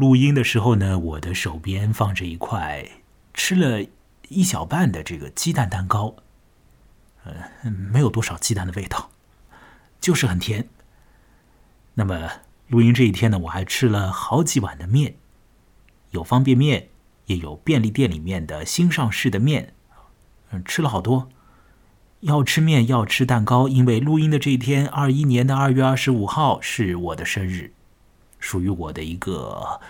录音的时候呢，我的手边放着一块吃了一小半的这个鸡蛋蛋糕，呃，没有多少鸡蛋的味道，就是很甜。那么录音这一天呢，我还吃了好几碗的面，有方便面，也有便利店里面的新上市的面，嗯，吃了好多。要吃面，要吃蛋糕，因为录音的这一天，二一年的二月二十五号是我的生日，属于我的一个，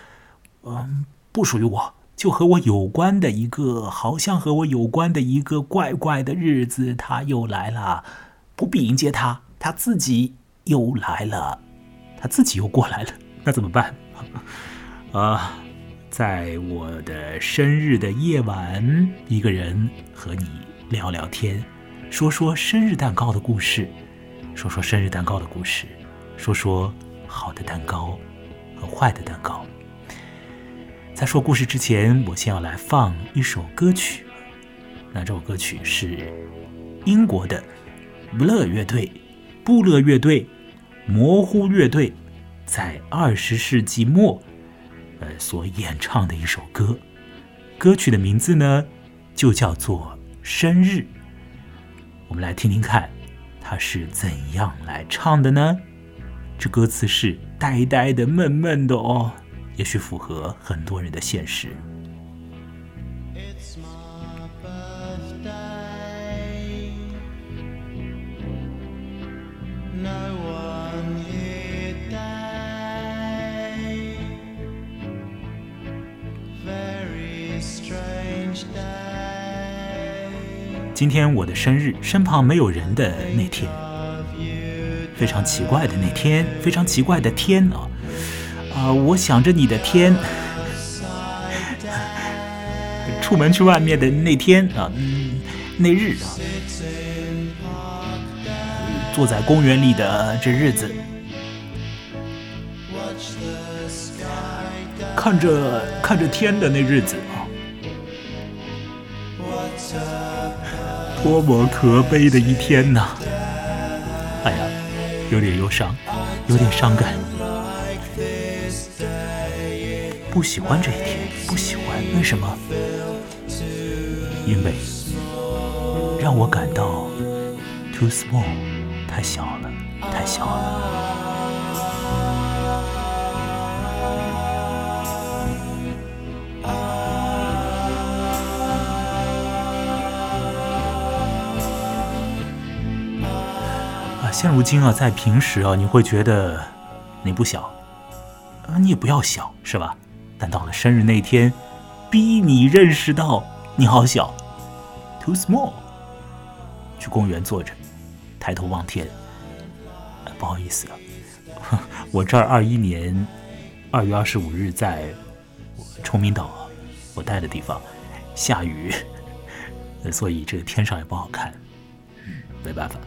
嗯，不属于我，就和我有关的一个，好像和我有关的一个怪怪的日子，他又来了，不必迎接他，他自己又来了，他自己又过来了，那怎么办？啊，在我的生日的夜晚，一个人和你聊聊天。说说生日蛋糕的故事，说说生日蛋糕的故事，说说好的蛋糕和坏的蛋糕。在说故事之前，我先要来放一首歌曲。那这首歌曲是英国的布勒乐队、布勒乐队、模糊乐队在二十世纪末呃所演唱的一首歌。歌曲的名字呢，就叫做《生日》。我们来听听看，他是怎样来唱的呢？这歌词是呆呆的、闷闷的哦，也许符合很多人的现实。今天我的生日，身旁没有人的那天，非常奇怪的那天，非常奇怪的天啊！啊，我想着你的天，出门去外面的那天啊，嗯那日啊，坐在公园里的这日子，看着看着天的那日子啊。多么可悲的一天呐！有点忧伤，有点伤感。不喜欢这一天，不喜欢，为什么？因为让我感到 too small，太小了，太小了。现如今啊，在平时啊，你会觉得你不小，啊，你也不要小，是吧？但到了生日那天，逼你认识到你好小，too small。去公园坐着，抬头望天，不好意思啊，我这儿二一年二月二十五日在崇明岛，我待的地方下雨，所以这个天上也不好看，没办法。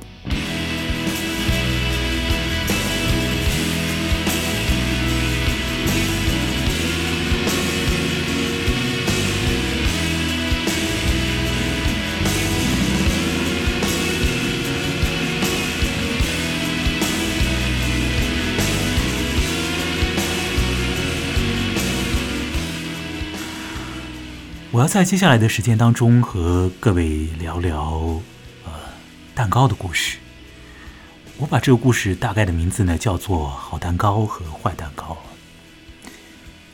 我要在接下来的时间当中和各位聊聊，呃，蛋糕的故事。我把这个故事大概的名字呢叫做“好蛋糕和坏蛋糕”。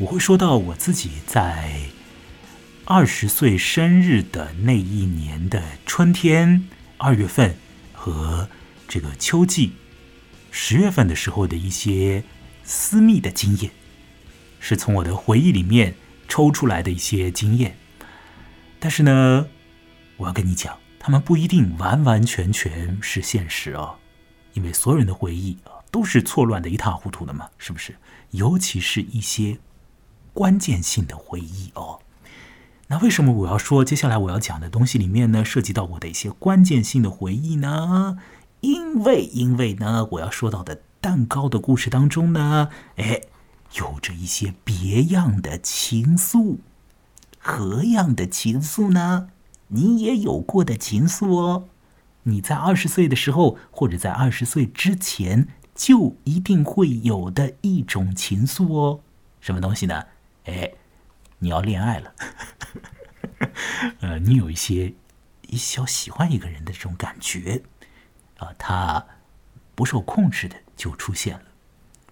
我会说到我自己在二十岁生日的那一年的春天二月份和这个秋季十月份的时候的一些私密的经验，是从我的回忆里面抽出来的一些经验。但是呢，我要跟你讲，他们不一定完完全全是现实哦，因为所有人的回忆啊都是错乱的一塌糊涂的嘛，是不是？尤其是一些关键性的回忆哦。那为什么我要说接下来我要讲的东西里面呢，涉及到我的一些关键性的回忆呢？因为，因为呢，我要说到的蛋糕的故事当中呢，哎，有着一些别样的情愫。何样的情愫呢？你也有过的情愫哦。你在二十岁的时候，或者在二十岁之前，就一定会有的一种情愫哦。什么东西呢？哎，你要恋爱了，呃，你有一些一小喜欢一个人的这种感觉啊，他不受控制的就出现了。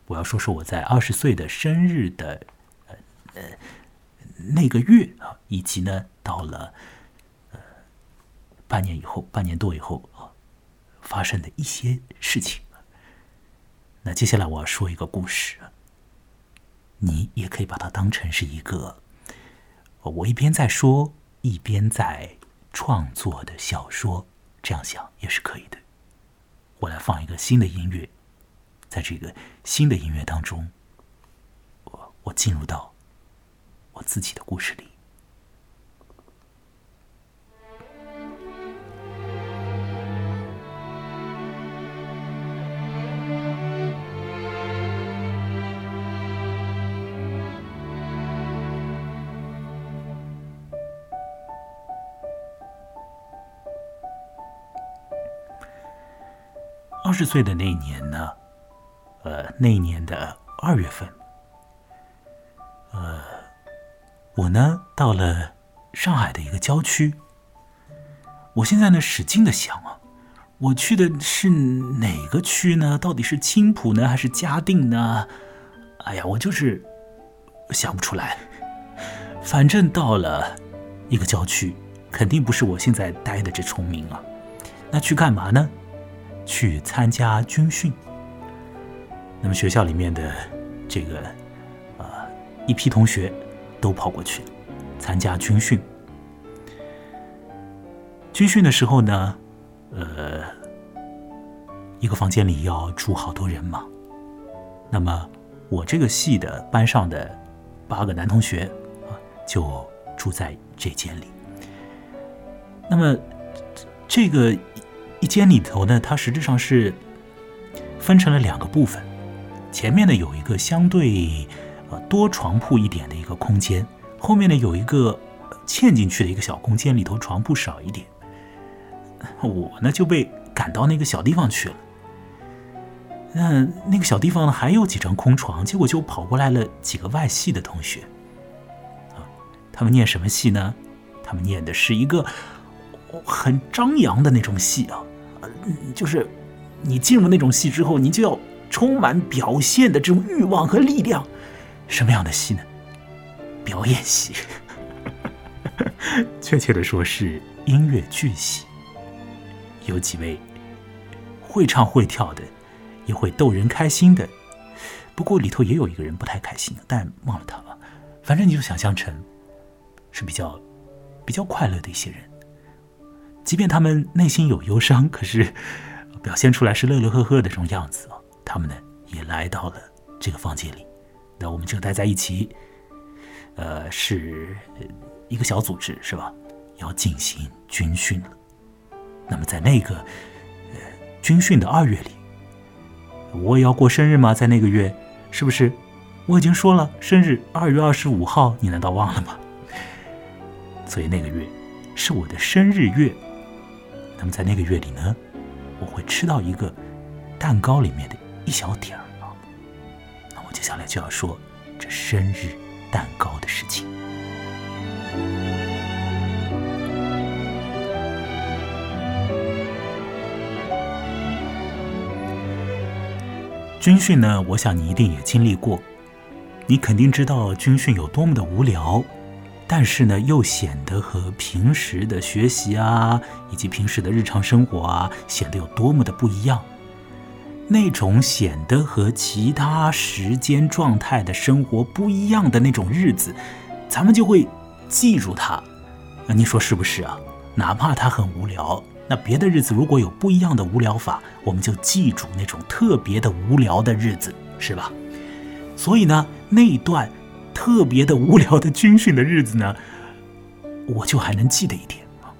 我要说说我在二十岁的生日的呃呃那个月啊，以及呢到了呃半年以后，半年多以后啊发生的一些事情。那接下来我要说一个故事，你也可以把它当成是一个我一边在说一边在创作的小说，这样想也是可以的。我来放一个新的音乐。在这个新的音乐当中，我我进入到我自己的故事里。二十岁的那一年呢？呃，那一年的二月份，呃，我呢到了上海的一个郊区。我现在呢使劲的想啊，我去的是哪个区呢？到底是青浦呢，还是嘉定呢？哎呀，我就是想不出来。反正到了一个郊区，肯定不是我现在待的这崇明啊。那去干嘛呢？去参加军训。那么学校里面的这个啊一批同学都跑过去参加军训。军训的时候呢，呃，一个房间里要住好多人嘛。那么我这个系的班上的八个男同学啊，就住在这间里。那么这个一间里头呢，它实质上是分成了两个部分。前面呢有一个相对呃多床铺一点的一个空间，后面呢有一个嵌进去的一个小空间，里头床铺少一点。我呢就被赶到那个小地方去了。嗯，那个小地方呢还有几张空床，结果就跑过来了几个外系的同学。啊，他们念什么戏呢？他们念的是一个很张扬的那种戏啊，就是你进入那种戏之后，你就要。充满表现的这种欲望和力量，什么样的戏呢？表演戏，确切的说是音乐剧戏。有几位会唱会跳的，也会逗人开心的。不过里头也有一个人不太开心，但忘了他了。反正你就想象成是比较比较快乐的一些人，即便他们内心有忧伤，可是表现出来是乐乐呵呵的这种样子啊。他们呢也来到了这个房间里，那我们就待在一起，呃，是一个小组织是吧？要进行军训了。那么在那个呃军训的二月里，我也要过生日吗？在那个月，是不是？我已经说了，生日二月二十五号，你难道忘了吗？所以那个月是我的生日月。那么在那个月里呢，我会吃到一个蛋糕里面的。一小点儿，我接下来就要说这生日蛋糕的事情。军训呢，我想你一定也经历过，你肯定知道军训有多么的无聊，但是呢，又显得和平时的学习啊，以及平时的日常生活啊，显得有多么的不一样。那种显得和其他时间状态的生活不一样的那种日子，咱们就会记住它。那你说是不是啊？哪怕它很无聊，那别的日子如果有不一样的无聊法，我们就记住那种特别的无聊的日子，是吧？所以呢，那段特别的无聊的军训的日子呢，我就还能记得一点啊。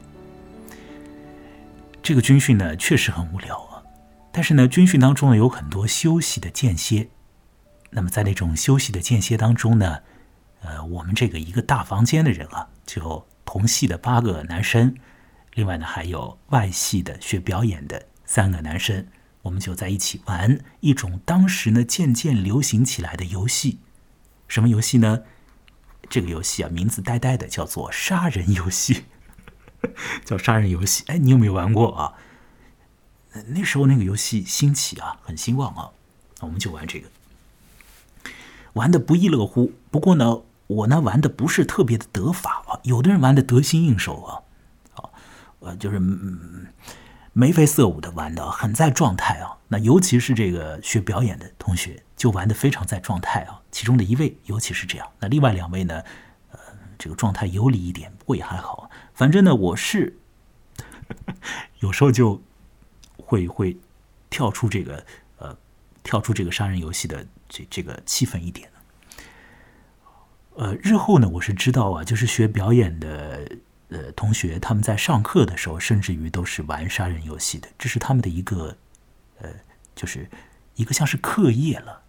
这个军训呢，确实很无聊。但是呢，军训当中呢有很多休息的间歇，那么在那种休息的间歇当中呢，呃，我们这个一个大房间的人啊，就同系的八个男生，另外呢还有外系的学表演的三个男生，我们就在一起玩一种当时呢渐渐流行起来的游戏，什么游戏呢？这个游戏啊，名字呆呆的，叫做杀人游戏，叫杀人游戏。哎，你有没有玩过啊？那时候那个游戏兴起啊，很兴旺啊，我们就玩这个，玩的不亦乐乎。不过呢，我呢玩的不是特别的得法啊，有的人玩的得心应手啊，啊，呃，就是眉飞色舞的玩的，很在状态啊。那尤其是这个学表演的同学，就玩的非常在状态啊。其中的一位尤其是这样，那另外两位呢，呃，这个状态游离一点，不过也还好。反正呢，我是 有时候就。会会跳出这个呃，跳出这个杀人游戏的这这个气氛一点呢呃，日后呢，我是知道啊，就是学表演的呃同学，他们在上课的时候，甚至于都是玩杀人游戏的，这是他们的一个呃，就是一个像是课业了，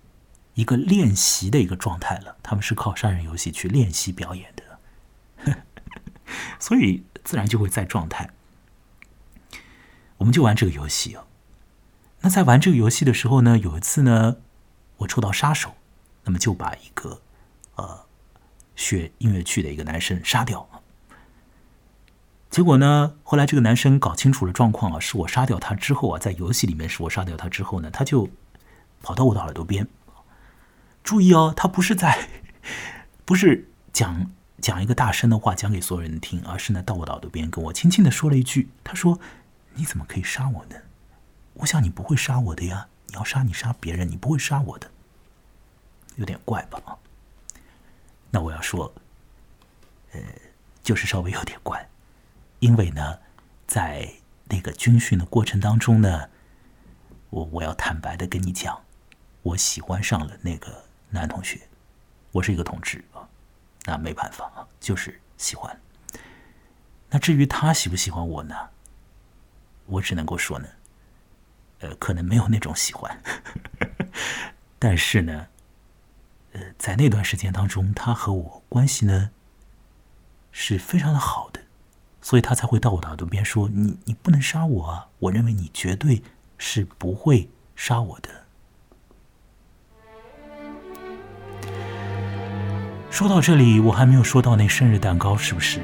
一个练习的一个状态了。他们是靠杀人游戏去练习表演的，所以自然就会在状态。我们就玩这个游戏啊。那在玩这个游戏的时候呢，有一次呢，我抽到杀手，那么就把一个呃学音乐剧的一个男生杀掉。结果呢，后来这个男生搞清楚了状况啊，是我杀掉他之后啊，在游戏里面是我杀掉他之后呢，他就跑到我的耳朵边。注意哦，他不是在 不是讲讲一个大声的话讲给所有人听，而是呢到我的耳朵边跟我轻轻的说了一句，他说。你怎么可以杀我呢？我想你不会杀我的呀。你要杀你杀别人，你不会杀我的，有点怪吧？那我要说，呃，就是稍微有点怪，因为呢，在那个军训的过程当中呢，我我要坦白的跟你讲，我喜欢上了那个男同学，我是一个同志啊，那没办法啊，就是喜欢。那至于他喜不喜欢我呢？我只能够说呢，呃，可能没有那种喜欢，但是呢，呃，在那段时间当中，他和我关系呢是非常的好的，所以他才会到我的耳朵边说：“你你不能杀我啊！我认为你绝对是不会杀我的。”说到这里，我还没有说到那生日蛋糕，是不是？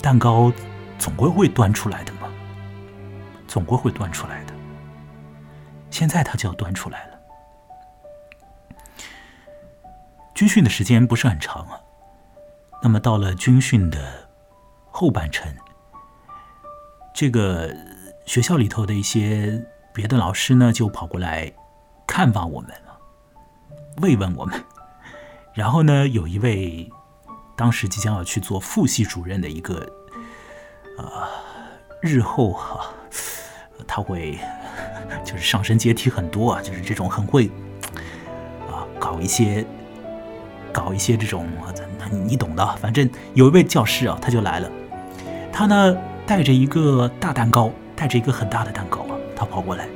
蛋糕总归会端出来的。总归会端出来的。现在他就要端出来了。军训的时间不是很长啊。那么到了军训的后半程，这个学校里头的一些别的老师呢，就跑过来看望我们了，慰问我们。然后呢，有一位当时即将要去做副系主任的一个啊，日后哈。他会就是上升阶梯很多啊，就是这种很会啊搞一些搞一些这种，你懂的。反正有一位教师啊，他就来了，他呢带着一个大蛋糕，带着一个很大的蛋糕啊，他跑过来，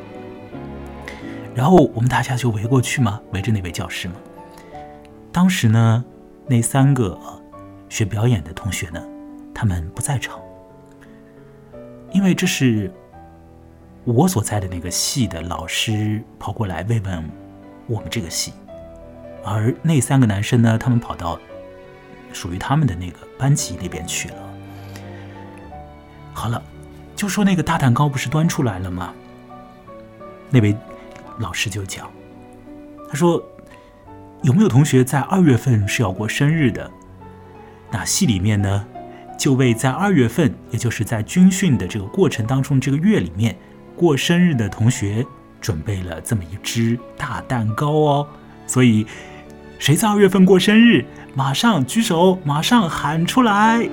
然后我们大家就围过去嘛，围着那位教师嘛。当时呢，那三个学表演的同学呢，他们不在场，因为这是。我所在的那个系的老师跑过来慰问我们这个系，而那三个男生呢，他们跑到属于他们的那个班级那边去了。好了，就说那个大蛋糕不是端出来了吗？那位老师就讲，他说有没有同学在二月份是要过生日的？那系里面呢，就为在二月份，也就是在军训的这个过程当中这个月里面。过生日的同学准备了这么一只大蛋糕哦，所以谁在二月份过生日，马上举手，马上喊出来。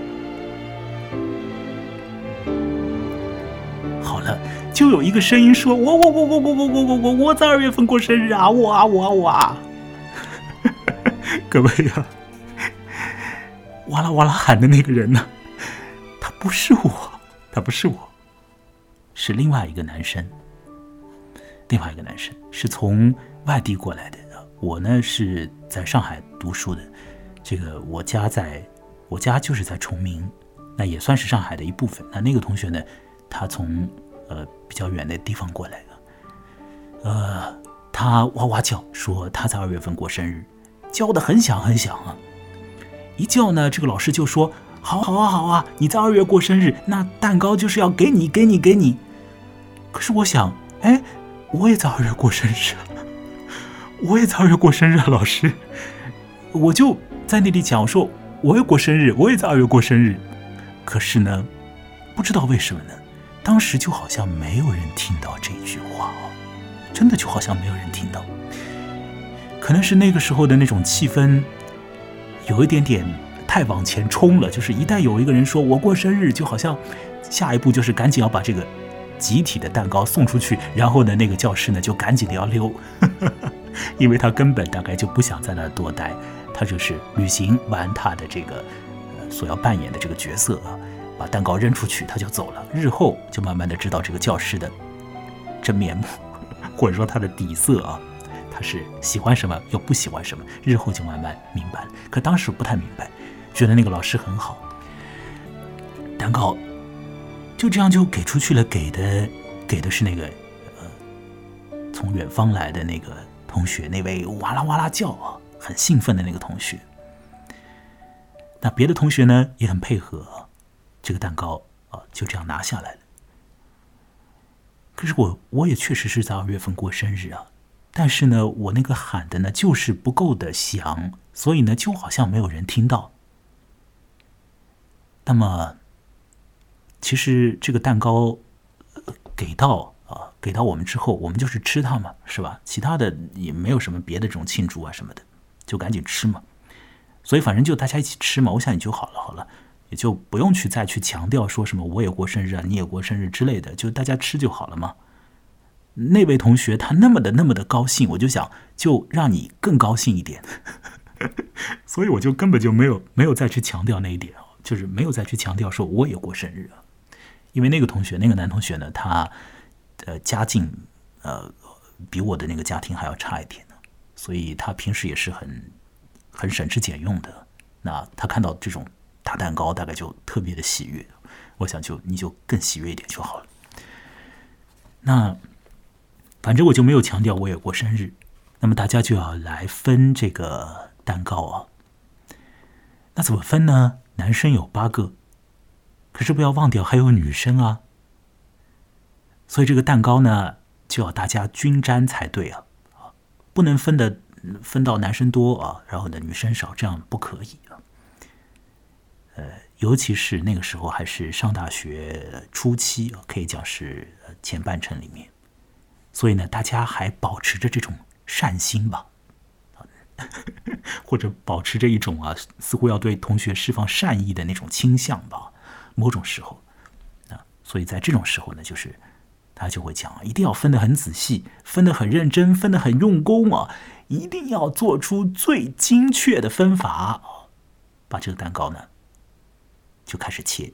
好了，就有一个声音说：“我我我我我我我我我我在二月份过生日啊！我啊我啊我啊！”各位呀，哇啦哇啦喊的那个人呢？他不是我，他不是我。是另外一个男生，另外一个男生是从外地过来的。我呢是在上海读书的，这个我家在，我家就是在崇明，那也算是上海的一部分。那那个同学呢，他从呃比较远的地方过来的，呃，他哇哇叫说他在二月份过生日，叫的很响很响啊。一叫呢，这个老师就说：“好好啊，好啊，你在二月过生日，那蛋糕就是要给你，给你，给你。”可是我想，哎，我也在二月过生日，我也在二月过生日啊，老师。我就在那里讲，我说我也过生日，我也在二月过生日。可是呢，不知道为什么呢，当时就好像没有人听到这句话哦，真的就好像没有人听到。可能是那个时候的那种气氛，有一点点太往前冲了。就是一旦有一个人说我过生日，就好像下一步就是赶紧要把这个集体的蛋糕送出去，然后呢，那个教师呢就赶紧的要溜，因为他根本大概就不想在那多待，他就是履行完他的这个所要扮演的这个角色啊，把蛋糕扔出去他就走了。日后就慢慢的知道这个教师的真面目，或者说他的底色啊。他是喜欢什么又不喜欢什么，日后就慢慢明白了。可当时不太明白，觉得那个老师很好。蛋糕就这样就给出去了，给的给的是那个呃从远方来的那个同学，那位哇啦哇啦叫啊，很兴奋的那个同学。那别的同学呢也很配合，这个蛋糕啊就这样拿下来了。可是我我也确实是在二月份过生日啊。但是呢，我那个喊的呢，就是不够的响，所以呢，就好像没有人听到。那么，其实这个蛋糕给到啊，给到我们之后，我们就是吃它嘛，是吧？其他的也没有什么别的这种庆祝啊什么的，就赶紧吃嘛。所以反正就大家一起吃嘛，我想也就好了，好了，也就不用去再去强调说什么我也过生日啊，你也过生日之类的，就大家吃就好了嘛。那位同学他那么的那么的高兴，我就想就让你更高兴一点，所以我就根本就没有没有再去强调那一点就是没有再去强调说我也过生日啊，因为那个同学那个男同学呢，他呃家境呃比我的那个家庭还要差一点呢，所以他平时也是很很省吃俭用的。那他看到这种大蛋糕，大概就特别的喜悦。我想就你就更喜悦一点就好了。那。反正我就没有强调我也过生日，那么大家就要来分这个蛋糕啊。那怎么分呢？男生有八个，可是不要忘掉还有女生啊。所以这个蛋糕呢，就要大家均沾才对啊，不能分的分到男生多啊，然后呢女生少，这样不可以啊。呃，尤其是那个时候还是上大学初期，可以讲是前半程里面。所以呢，大家还保持着这种善心吧，或者保持着一种啊，似乎要对同学释放善意的那种倾向吧。某种时候，啊，所以在这种时候呢，就是他就会讲，一定要分得很仔细，分得很认真，分得很用功啊，一定要做出最精确的分法把这个蛋糕呢就开始切。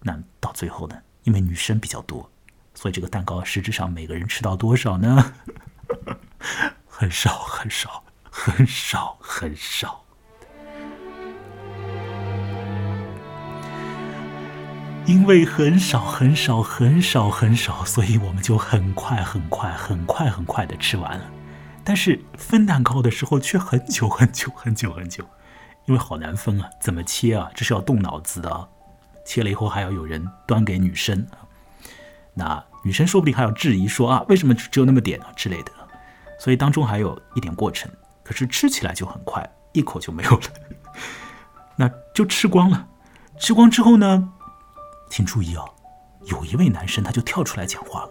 那到最后呢，因为女生比较多。所以这个蛋糕实质上每个人吃到多少呢？很少很少很少很少。因为很少很少很少很少，所以我们就很快很快很快很快的吃完了。但是分蛋糕的时候却很久很久很久很久，因为好难分啊，怎么切啊？这是要动脑子的。切了以后还要有人端给女生。那女生说不定还要质疑说啊，为什么只有那么点啊之类的，所以当中还有一点过程。可是吃起来就很快，一口就没有了，那就吃光了。吃光之后呢，请注意啊，有一位男生他就跳出来讲话了。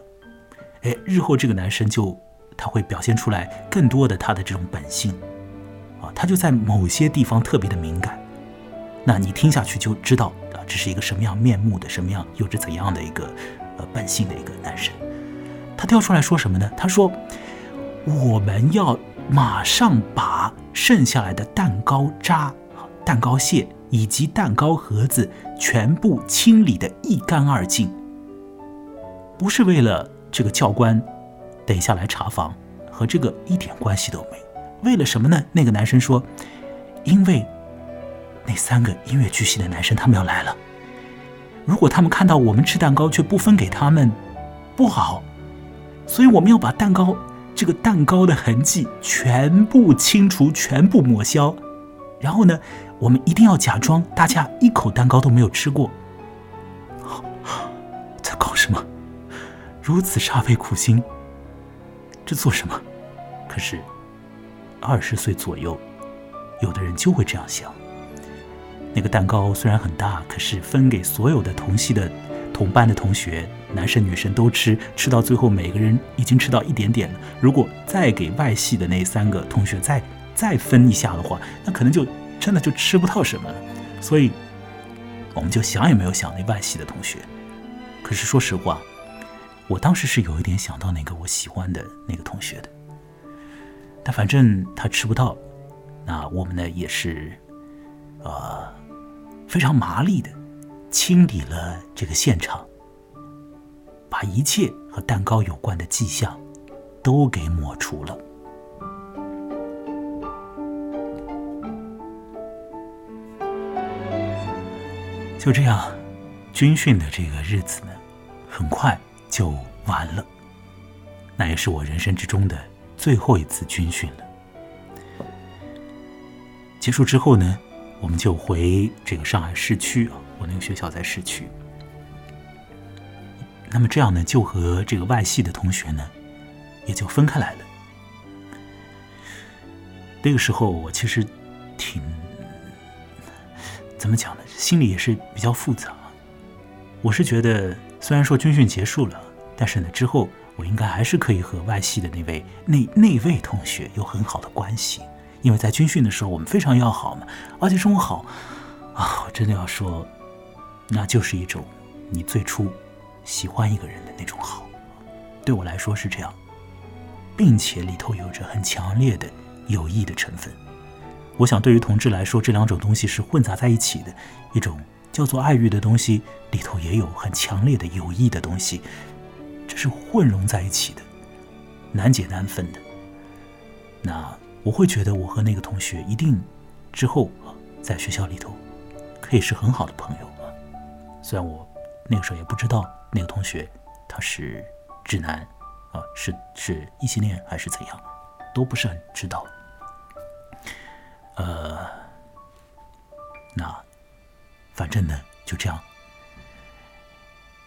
哎，日后这个男生就他会表现出来更多的他的这种本性啊，他就在某些地方特别的敏感。那你听下去就知道啊，这是一个什么样面目的，什么样有着怎样的一个呃。本性的一个男生，他跳出来说什么呢？他说：“我们要马上把剩下来的蛋糕渣、蛋糕屑以及蛋糕盒子全部清理得一干二净。不是为了这个教官等下来查房，和这个一点关系都没。为了什么呢？那个男生说：因为那三个音乐剧系的男生他们要来了。”如果他们看到我们吃蛋糕却不分给他们，不好，所以我们要把蛋糕这个蛋糕的痕迹全部清除，全部抹消，然后呢，我们一定要假装大家一口蛋糕都没有吃过。在搞什么？如此煞费苦心，这做什么？可是二十岁左右，有的人就会这样想。那个蛋糕虽然很大，可是分给所有的同系的同班的同学，男生女生都吃，吃到最后每个人已经吃到一点点了。如果再给外系的那三个同学再再分一下的话，那可能就真的就吃不到什么了。所以，我们就想也没有想那外系的同学。可是说实话，我当时是有一点想到那个我喜欢的那个同学的。但反正他吃不到，那我们呢也是，呃，非常麻利的清理了这个现场，把一切和蛋糕有关的迹象都给抹除了。就这样，军训的这个日子呢，很快就完了。那也是我人生之中的最后一次军训了。结束之后呢，我们就回这个上海市区啊，我那个学校在市区。那么这样呢，就和这个外系的同学呢，也就分开来了。那个时候我其实挺。怎么讲呢？心里也是比较复杂。我是觉得，虽然说军训结束了，但是呢，之后我应该还是可以和外系的那位那那位同学有很好的关系，因为在军训的时候我们非常要好嘛，而且这种好啊，我真的要说，那就是一种你最初喜欢一个人的那种好，对我来说是这样，并且里头有着很强烈的友谊的成分。我想，对于同志来说，这两种东西是混杂在一起的。一种叫做爱欲的东西，里头也有很强烈的友谊的东西，这是混融在一起的，难解难分的。那我会觉得，我和那个同学一定之后在学校里头可以是很好的朋友啊。虽然我那个时候也不知道那个同学他是直男啊，是是异性恋还是怎样，都不是很知道。呃，那反正呢，就这样，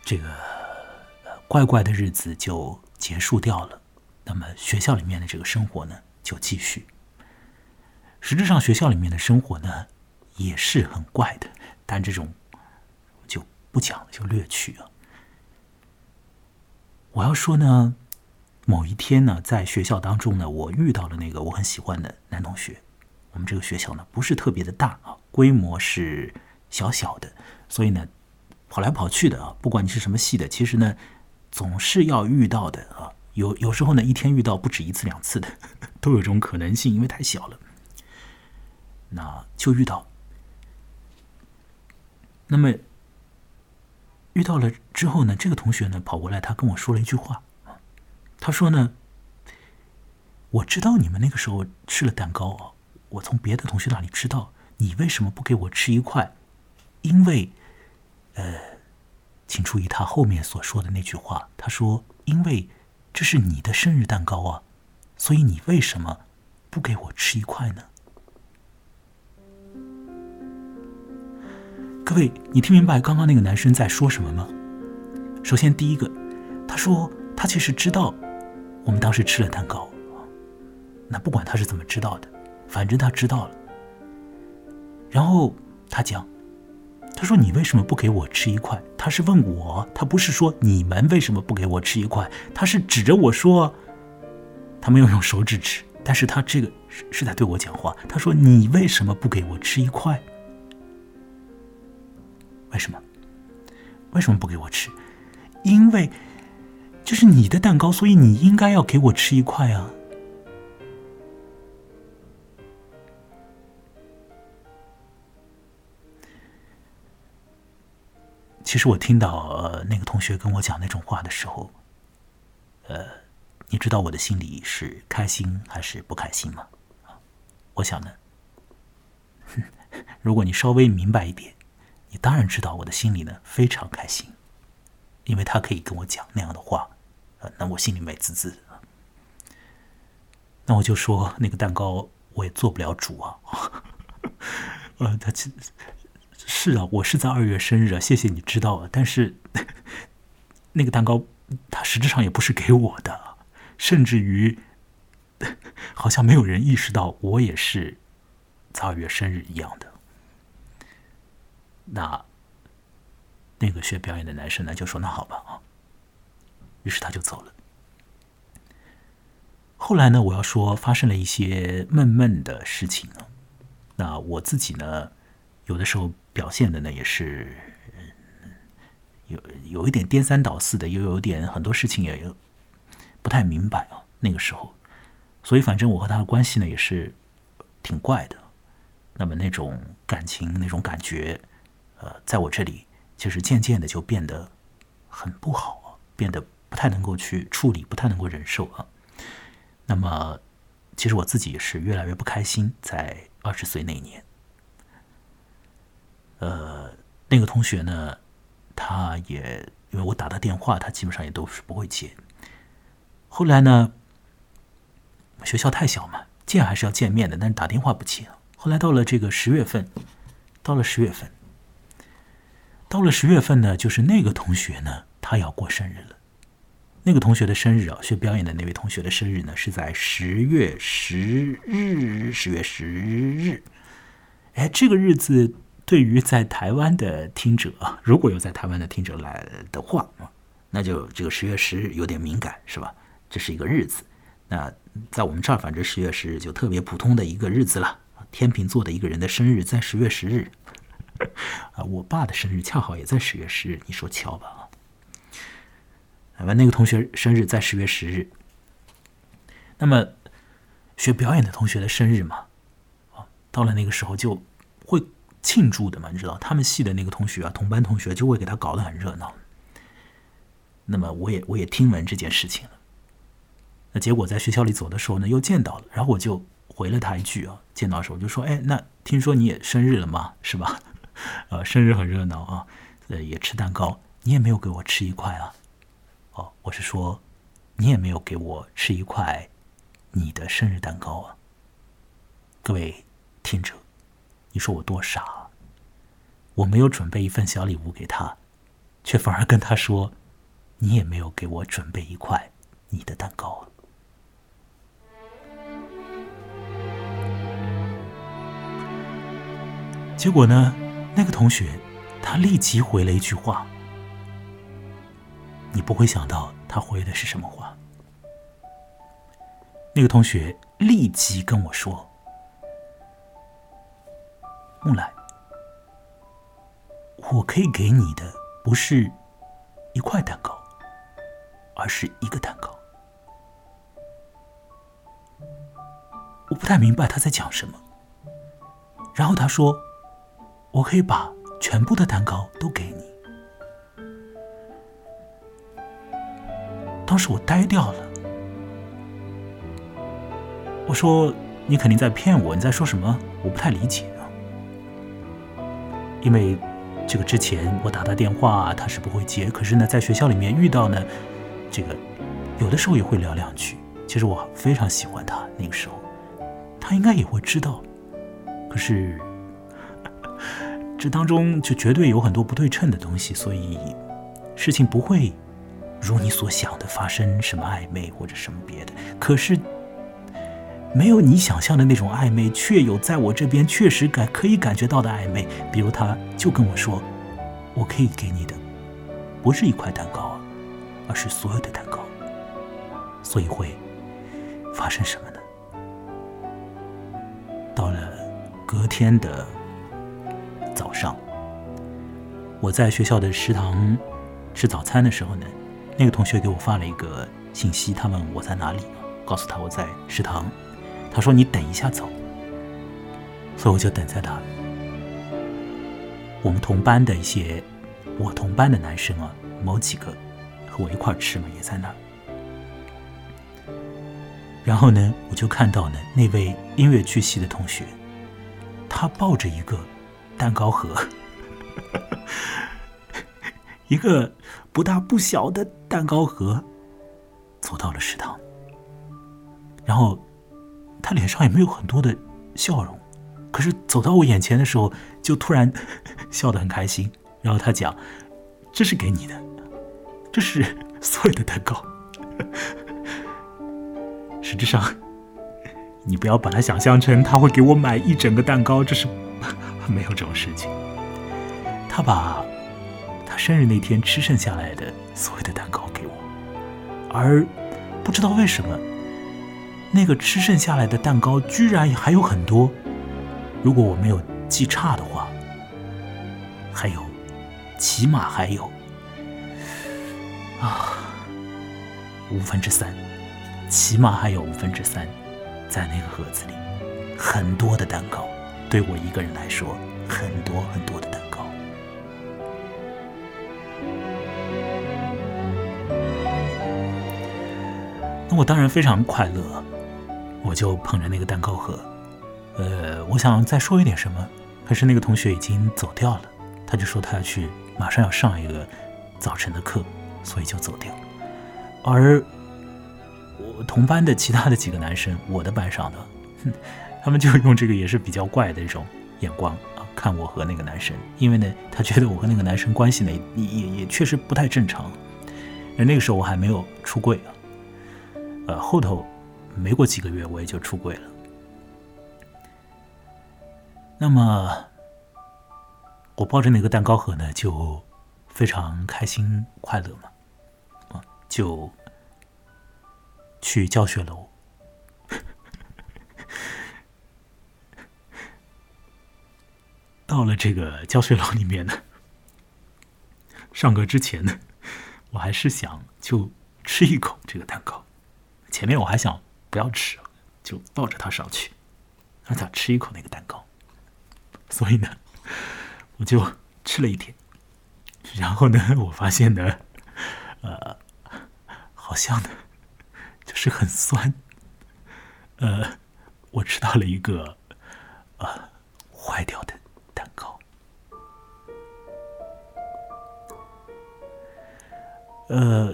这个怪怪的日子就结束掉了。那么学校里面的这个生活呢，就继续。实质上，学校里面的生活呢，也是很怪的，但这种就不讲了，就略去啊。我要说呢，某一天呢，在学校当中呢，我遇到了那个我很喜欢的男同学。我们这个学校呢，不是特别的大啊，规模是小小的，所以呢，跑来跑去的啊，不管你是什么系的，其实呢，总是要遇到的啊。有有时候呢，一天遇到不止一次两次的，都有这种可能性，因为太小了。那就遇到，那么遇到了之后呢，这个同学呢跑过来，他跟我说了一句话，他说呢，我知道你们那个时候吃了蛋糕啊。我从别的同学那里知道，你为什么不给我吃一块？因为，呃，请注意他后面所说的那句话。他说：“因为这是你的生日蛋糕啊，所以你为什么不给我吃一块呢？”各位，你听明白刚刚那个男生在说什么吗？首先，第一个，他说他其实知道我们当时吃了蛋糕，那不管他是怎么知道的。反正他知道了，然后他讲，他说：“你为什么不给我吃一块？”他是问我，他不是说你们为什么不给我吃一块，他是指着我说，他没有用手指指，但是他这个是是在对我讲话。他说：“你为什么不给我吃一块？为什么？为什么不给我吃？因为这是你的蛋糕，所以你应该要给我吃一块啊。”其实我听到呃那个同学跟我讲那种话的时候，呃，你知道我的心里是开心还是不开心吗？我想呢，如果你稍微明白一点，你当然知道我的心里呢非常开心，因为他可以跟我讲那样的话，呃，那我心里美滋滋的。那我就说那个蛋糕我也做不了主啊，呃，他其是啊，我是在二月生日啊，谢谢你知道啊。但是 那个蛋糕，它实质上也不是给我的，甚至于 好像没有人意识到我也是在二月生日一样的。那那个学表演的男生呢，就说：“那好吧啊。”于是他就走了。后来呢，我要说发生了一些闷闷的事情呢。那我自己呢，有的时候表现的呢也是有有一点颠三倒四的，又有点很多事情也不太明白啊。那个时候，所以反正我和他的关系呢也是挺怪的。那么那种感情、那种感觉，呃，在我这里其实渐渐的就变得很不好啊，变得不太能够去处理，不太能够忍受啊。那么，其实我自己也是越来越不开心，在二十岁那年，呃，那个同学呢，他也因为我打他电话，他基本上也都是不会接。后来呢，学校太小嘛，见还是要见面的，但是打电话不接。后来到了这个十月份，到了十月份，到了十月份呢，就是那个同学呢，他要过生日了。那个同学的生日啊，学表演的那位同学的生日呢，是在十月十日。十月十日，哎，这个日子对于在台湾的听者啊，如果有在台湾的听者来的话啊，那就这个十月十日有点敏感，是吧？这是一个日子。那在我们这儿，反正十月十日就特别普通的一个日子了。天秤座的一个人的生日在十月十日，啊，我爸的生日恰好也在十月十日，你说巧吧？完，那个同学生日在十月十日。那么，学表演的同学的生日嘛，啊，到了那个时候就庆祝的嘛，你知道，他们系的那个同学啊，同班同学就会给他搞得很热闹。那么，我也我也听闻这件事情了。那结果在学校里走的时候呢，又见到了，然后我就回了他一句啊，见到的时候就说：“哎，那听说你也生日了吗？是吧？呃，生日很热闹啊，呃，也吃蛋糕，你也没有给我吃一块啊。”哦，我是说，你也没有给我吃一块你的生日蛋糕啊！各位听者，你说我多傻？我没有准备一份小礼物给他，却反而跟他说，你也没有给我准备一块你的蛋糕啊！结果呢，那个同学他立即回了一句话。你不会想到他回的是什么话。那个同学立即跟我说：“木兰，我可以给你的不是一块蛋糕，而是一个蛋糕。”我不太明白他在讲什么。然后他说：“我可以把全部的蛋糕都给你。”当时我呆掉了，我说：“你肯定在骗我，你在说什么？我不太理解。”因为这个之前我打他电话，他是不会接。可是呢，在学校里面遇到呢，这个有的时候也会聊两句。其实我非常喜欢他，那个时候他应该也会知道。可是这当中就绝对有很多不对称的东西，所以事情不会。如你所想的发生什么暧昧或者什么别的，可是没有你想象的那种暧昧，却有在我这边确实感可以感觉到的暧昧。比如，他就跟我说：“我可以给你的不是一块蛋糕啊，而是所有的蛋糕。”所以会发生什么呢？到了隔天的早上，我在学校的食堂吃早餐的时候呢。那个同学给我发了一个信息，他问我在哪里，告诉他我在食堂。他说你等一下走，所以我就等在那。我们同班的一些我同班的男生啊，某几个和我一块吃嘛，也在那儿。然后呢，我就看到呢那位音乐剧系的同学，他抱着一个蛋糕盒，一个。不大不小的蛋糕盒，走到了食堂。然后，他脸上也没有很多的笑容，可是走到我眼前的时候，就突然 笑得很开心。然后他讲：“这是给你的，这是所有的蛋糕。实质上，你不要把它想象成他会给我买一整个蛋糕，这是没有这种事情。他把他生日那天吃剩下来的所有的蛋糕给我，而不知道为什么，那个吃剩下来的蛋糕居然还有很多。如果我没有记差的话，还有，起码还有啊五分之三，起码还有五分之三，在那个盒子里，很多的蛋糕，对我一个人来说，很多很多的蛋糕。那我当然非常快乐，我就捧着那个蛋糕盒。呃，我想再说一点什么，可是那个同学已经走掉了，他就说他要去，马上要上一个早晨的课，所以就走掉了。而我同班的其他的几个男生，我的班上的，哼，他们就用这个也是比较怪的一种眼光啊看我和那个男生，因为呢，他觉得我和那个男生关系呢也也也确实不太正常。而那个时候我还没有出柜啊，呃，后头没过几个月我也就出柜了。那么，我抱着那个蛋糕盒呢，就非常开心快乐嘛，啊，就去教学楼。到了这个教学楼里面呢，上课之前呢，我还是想就吃一口这个蛋糕。前面我还想不要吃，就抱着它上去，让他吃一口那个蛋糕。所以呢，我就吃了一点，然后呢，我发现呢，呃，好像呢，就是很酸，呃，我吃到了一个呃坏掉的蛋糕，呃，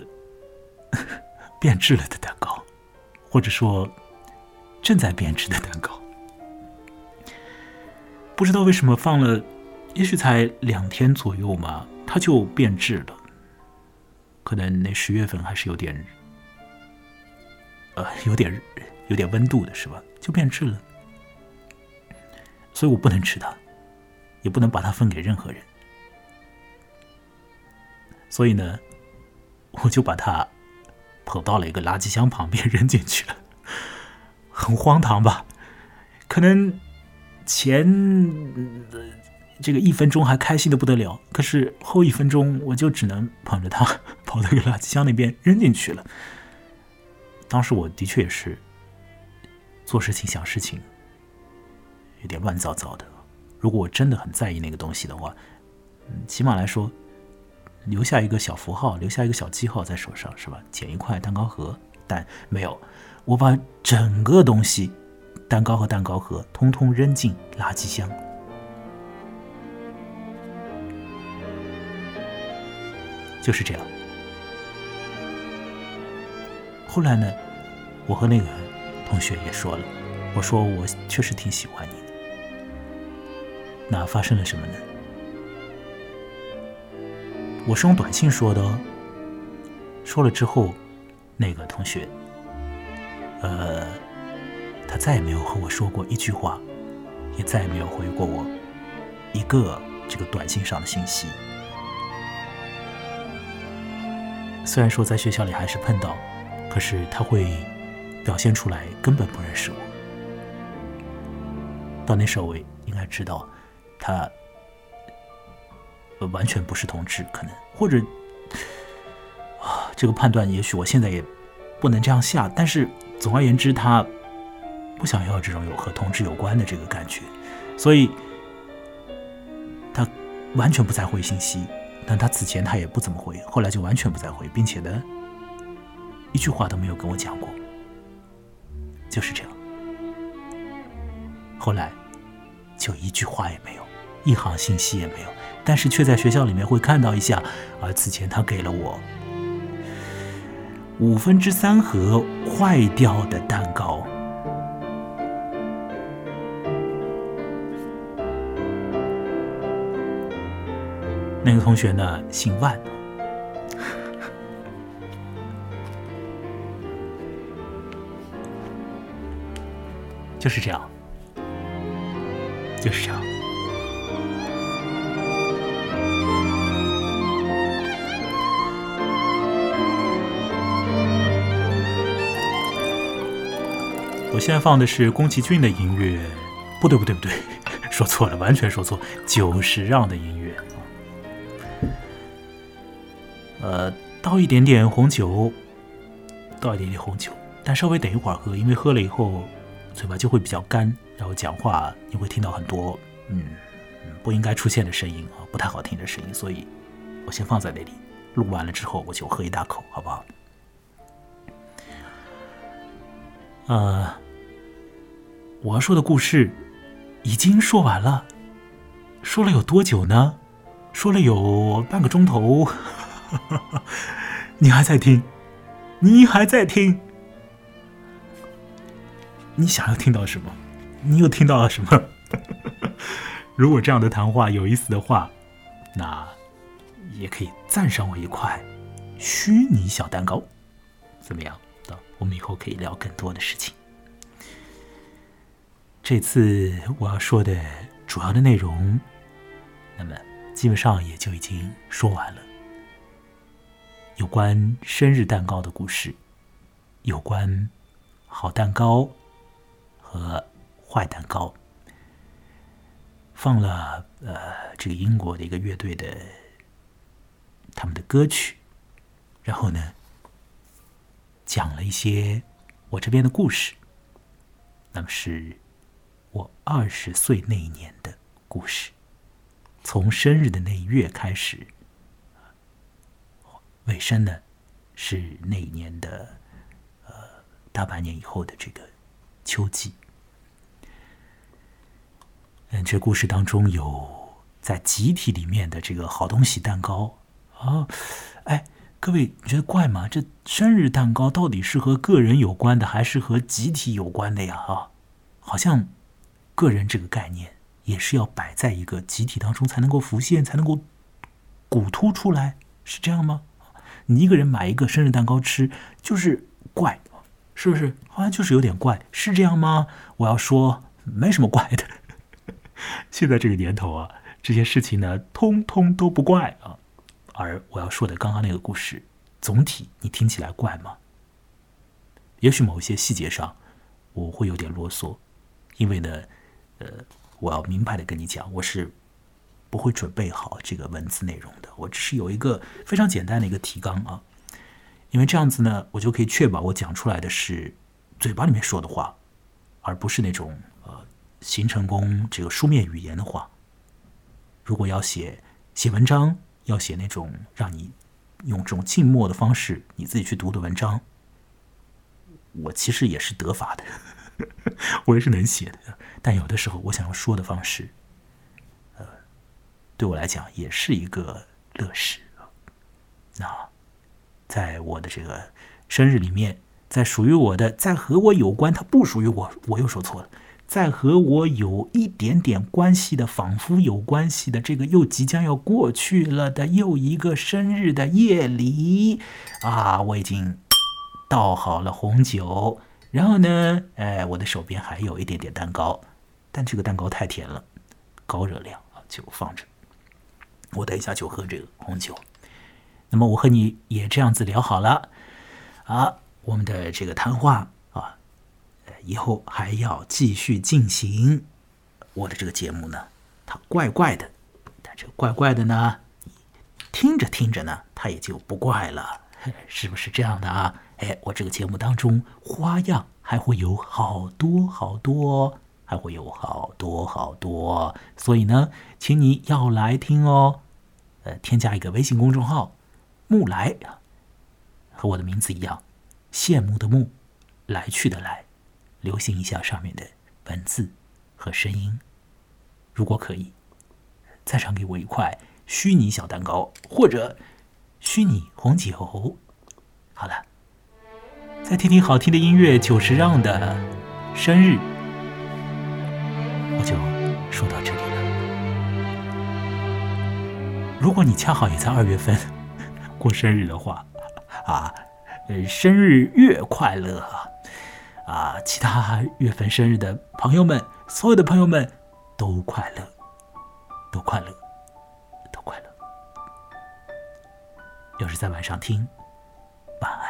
变质了的，或者说正在变质的蛋糕。不知道为什么放了，也许才两天左右嘛，它就变质了。可能那十月份还是有点，呃，有点有点温度的是吧？就变质了，所以我不能吃它，也不能把它分给任何人。所以呢，我就把它捧到了一个垃圾箱旁边 扔进去了，很荒唐吧？可能。前这个一分钟还开心的不得了，可是后一分钟我就只能捧着它 跑到一个垃圾箱那边扔进去了。当时我的确也是做事情想事情有点乱糟糟的。如果我真的很在意那个东西的话，嗯，起码来说留下一个小符号，留下一个小记号在手上是吧？捡一块蛋糕盒，但没有，我把整个东西。蛋糕和蛋糕盒通通扔进垃圾箱。就是这样。后来呢，我和那个同学也说了，我说我确实挺喜欢你的。那发生了什么呢？我是用短信说的哦。说了之后，那个同学，呃。他再也没有和我说过一句话，也再也没有回过我一个这个短信上的信息。虽然说在学校里还是碰到，可是他会表现出来根本不认识我。到那时候我应该知道，他完全不是同志，可能或者啊，这个判断也许我现在也不能这样下，但是总而言之他。不想要这种有和同志有关的这个感觉，所以他完全不再回信息。但他此前他也不怎么回，后来就完全不再回，并且呢，一句话都没有跟我讲过，就是这样。后来就一句话也没有，一行信息也没有，但是却在学校里面会看到一下而此前他给了我五分之三盒坏掉的蛋糕。那个同学呢姓万。就是这样。就是这样。我现在放的是宫崎骏的音乐，不对，不对，不对，说错了，完全说错，久石让的音乐。呃，倒一点点红酒，倒一点点红酒，但稍微等一会儿喝，因为喝了以后嘴巴就会比较干，然后讲话你会听到很多嗯不应该出现的声音啊，不太好听的声音，所以我先放在那里，录完了之后我就喝一大口，好不好？呃，我要说的故事已经说完了，说了有多久呢？说了有半个钟头。你还在听？你还在听？你想要听到什么？你又听到了什么？如果这样的谈话有意思的话，那也可以赞赏我一块虚拟小蛋糕，怎么样？我们以后可以聊更多的事情。这次我要说的主要的内容，那么基本上也就已经说完了。有关生日蛋糕的故事，有关好蛋糕和坏蛋糕，放了呃这个英国的一个乐队的他们的歌曲，然后呢讲了一些我这边的故事，那么是我二十岁那一年的故事，从生日的那一月开始。尾声呢，是那一年的呃大半年以后的这个秋季。嗯，这故事当中有在集体里面的这个好东西蛋糕啊，哎，各位你觉得怪吗？这生日蛋糕到底是和个人有关的，还是和集体有关的呀？啊，好像个人这个概念也是要摆在一个集体当中才能够浮现，才能够鼓突出来，是这样吗？你一个人买一个生日蛋糕吃，就是怪，是不是？好像就是有点怪，是这样吗？我要说，没什么怪的。现在这个年头啊，这些事情呢，通通都不怪啊。而我要说的刚刚那个故事，总体你听起来怪吗？也许某一些细节上，我会有点啰嗦，因为呢，呃，我要明白的跟你讲，我是。不会准备好这个文字内容的，我只是有一个非常简单的一个提纲啊，因为这样子呢，我就可以确保我讲出来的是嘴巴里面说的话，而不是那种呃形成功这个书面语言的话。如果要写写文章，要写那种让你用这种静默的方式你自己去读的文章，我其实也是得法的，我也是能写的，但有的时候我想要说的方式。呃对我来讲也是一个乐事那，在我的这个生日里面，在属于我的，在和我有关，它不属于我，我又说错了，在和我有一点点关系的，仿佛有关系的，这个又即将要过去了的又一个生日的夜里啊，我已经倒好了红酒，然后呢，哎，我的手边还有一点点蛋糕，但这个蛋糕太甜了，高热量啊，就放着。我等一下就喝这个红酒，那么我和你也这样子聊好了啊，我们的这个谈话啊，以后还要继续进行。我的这个节目呢，它怪怪的，但这怪怪的呢，听着听着呢，它也就不怪了，是不是这样的啊？哎，我这个节目当中花样还会有好多好多。还会有好多好多，所以呢，请你要来听哦。呃，添加一个微信公众号“木来”，和我的名字一样，羡慕的慕，来去的来，留心一下上面的文字和声音。如果可以，再赏给我一块虚拟小蛋糕或者虚拟红酒。好了，再听听好听的音乐，久石让的生日。我就说到这里了。如果你恰好也在二月份 过生日的话，啊，呃，生日月快乐啊！其他月份生日的朋友们，所有的朋友们都快乐，都快乐，都快乐。要是在晚上听。晚安